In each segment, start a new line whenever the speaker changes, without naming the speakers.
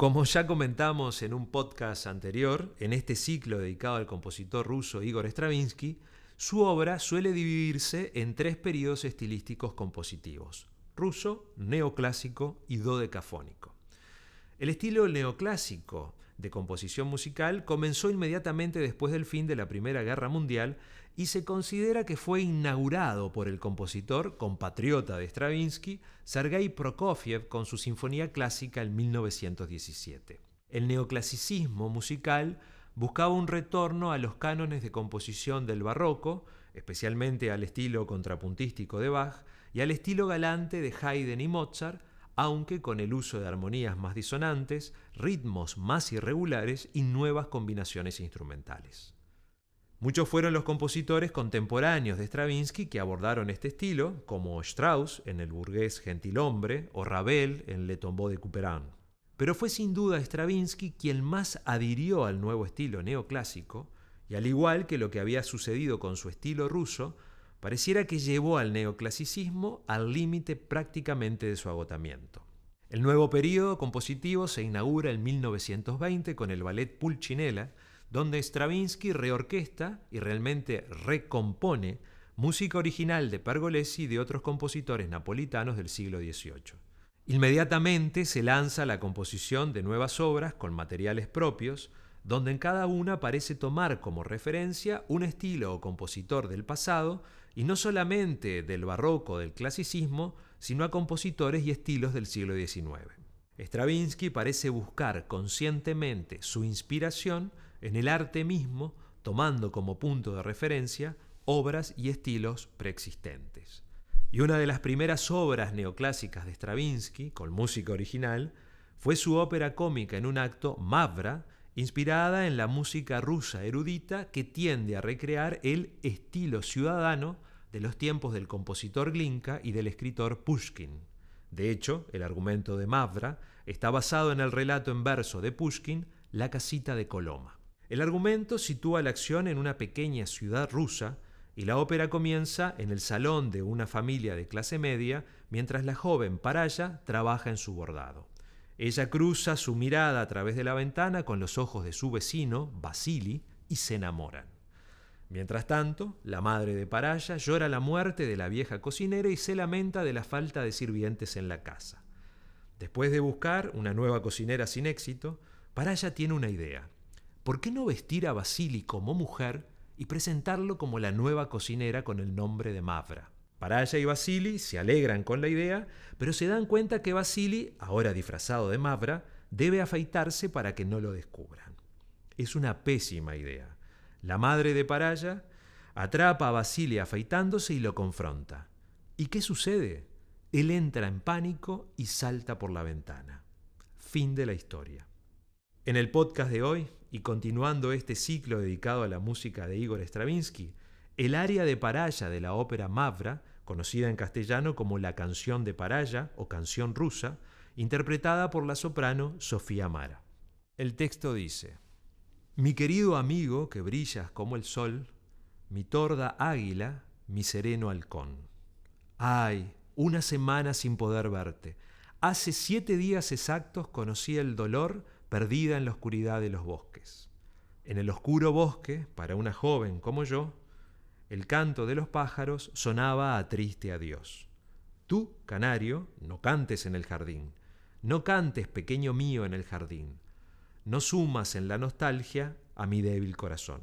Como ya comentamos en un podcast anterior, en este ciclo dedicado al compositor ruso Igor Stravinsky, su obra suele dividirse en tres periodos estilísticos compositivos, ruso, neoclásico y dodecafónico. El estilo neoclásico de composición musical comenzó inmediatamente después del fin de la Primera Guerra Mundial y se considera que fue inaugurado por el compositor compatriota de Stravinsky, Sergei Prokofiev, con su Sinfonía Clásica en 1917. El neoclasicismo musical buscaba un retorno a los cánones de composición del barroco, especialmente al estilo contrapuntístico de Bach y al estilo galante de Haydn y Mozart, aunque con el uso de armonías más disonantes, ritmos más irregulares y nuevas combinaciones instrumentales. Muchos fueron los compositores contemporáneos de Stravinsky que abordaron este estilo, como Strauss en El burgués gentilhombre o Ravel en Le tombeau de Couperin. Pero fue sin duda Stravinsky quien más adhirió al nuevo estilo neoclásico, y al igual que lo que había sucedido con su estilo ruso, pareciera que llevó al neoclasicismo al límite prácticamente de su agotamiento. El nuevo período compositivo se inaugura en 1920 con el ballet Pulcinella, donde Stravinsky reorquesta y realmente recompone música original de Pergolesi y de otros compositores napolitanos del siglo XVIII. Inmediatamente se lanza la composición de nuevas obras con materiales propios, donde en cada una parece tomar como referencia un estilo o compositor del pasado, y no solamente del barroco del clasicismo, sino a compositores y estilos del siglo XIX. Stravinsky parece buscar conscientemente su inspiración en el arte mismo, tomando como punto de referencia obras y estilos preexistentes. Y una de las primeras obras neoclásicas de Stravinsky, con música original, fue su ópera cómica en un acto Mavra, inspirada en la música rusa erudita que tiende a recrear el estilo ciudadano de los tiempos del compositor Glinka y del escritor Pushkin. De hecho, el argumento de Mavra está basado en el relato en verso de Pushkin, La casita de Coloma. El argumento sitúa la acción en una pequeña ciudad rusa y la ópera comienza en el salón de una familia de clase media mientras la joven Paraya trabaja en su bordado. Ella cruza su mirada a través de la ventana con los ojos de su vecino, Basili, y se enamoran. Mientras tanto, la madre de Paraya llora la muerte de la vieja cocinera y se lamenta de la falta de sirvientes en la casa. Después de buscar una nueva cocinera sin éxito, Paraya tiene una idea. ¿Por qué no vestir a Basili como mujer y presentarlo como la nueva cocinera con el nombre de Mavra. Paraya y Basili se alegran con la idea, pero se dan cuenta que Basili, ahora disfrazado de Mavra, debe afeitarse para que no lo descubran. Es una pésima idea. La madre de Paraya atrapa a Basili afeitándose y lo confronta. ¿Y qué sucede? Él entra en pánico y salta por la ventana. Fin de la historia. En el podcast de hoy, y continuando este ciclo dedicado a la música de Igor Stravinsky, el aria de Paraya de la ópera Mavra, conocida en castellano como la canción de Paraya o canción rusa, interpretada por la soprano Sofía Mara. El texto dice, Mi querido amigo que brillas como el sol, mi torda águila, mi sereno halcón. Ay, una semana sin poder verte. Hace siete días exactos conocí el dolor perdida en la oscuridad de los bosques. En el oscuro bosque, para una joven como yo, el canto de los pájaros sonaba a triste adiós. Tú, canario, no cantes en el jardín, no cantes, pequeño mío, en el jardín, no sumas en la nostalgia a mi débil corazón.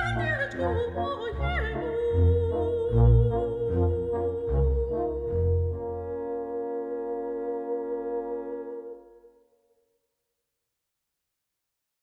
Amen, tu,